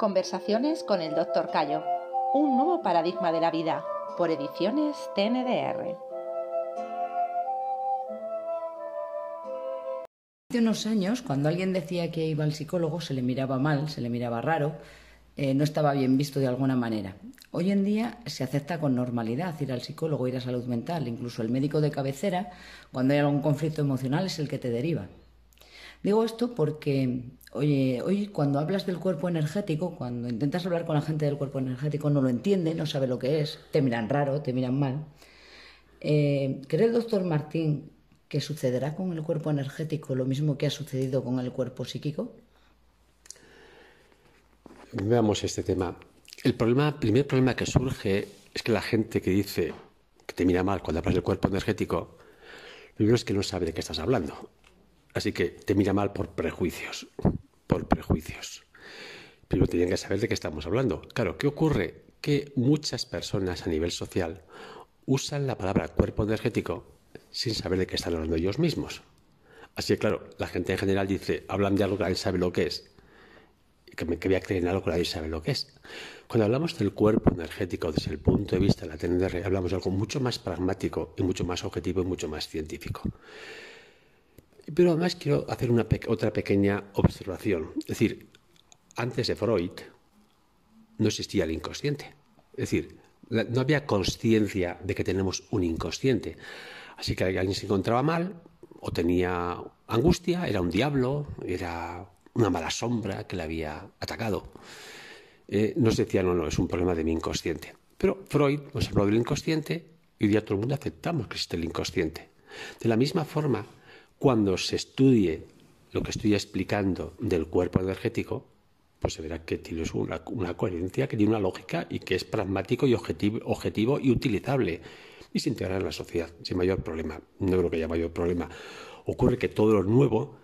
Conversaciones con el Dr. Cayo. Un nuevo paradigma de la vida. Por ediciones TNDR. Hace unos años, cuando alguien decía que iba al psicólogo, se le miraba mal, se le miraba raro, eh, no estaba bien visto de alguna manera. Hoy en día se acepta con normalidad ir al psicólogo, ir a salud mental, incluso el médico de cabecera, cuando hay algún conflicto emocional, es el que te deriva. Digo esto porque, oye, hoy cuando hablas del cuerpo energético, cuando intentas hablar con la gente del cuerpo energético, no lo entiende, no sabe lo que es, te miran raro, te miran mal. Eh, ¿Cree el doctor Martín que sucederá con el cuerpo energético lo mismo que ha sucedido con el cuerpo psíquico? Veamos este tema. El problema, primer problema que surge es que la gente que dice que te mira mal cuando hablas del cuerpo energético, lo primero es que no sabe de qué estás hablando. Así que te mira mal por prejuicios, por prejuicios. Pero tienen que saber de qué estamos hablando. Claro, ¿qué ocurre? Que muchas personas a nivel social usan la palabra cuerpo energético sin saber de qué están hablando ellos mismos. Así que, claro, la gente en general dice, hablan de algo que nadie sabe lo que es, que me voy a creer en algo que nadie sabe lo que es. Cuando hablamos del cuerpo energético desde el punto de vista de la TNR, hablamos de algo mucho más pragmático y mucho más objetivo y mucho más científico. Pero además quiero hacer una otra pequeña observación. Es decir, antes de Freud no existía el inconsciente. Es decir, no había conciencia de que tenemos un inconsciente. Así que alguien se encontraba mal o tenía angustia, era un diablo, era una mala sombra que le había atacado. Eh, nos decía, no, no, es un problema de mi inconsciente. Pero Freud nos habló del inconsciente y hoy día todo el mundo aceptamos que existe el inconsciente. De la misma forma, cuando se estudie lo que estoy explicando del cuerpo energético, pues se verá que tiene una, coherencia, que tiene una lógica y que es pragmático y objetivo, y utilizable. Y se integra en la sociedad sin mayor problema. No creo que haya mayor problema. Ocurre que todo lo nuevo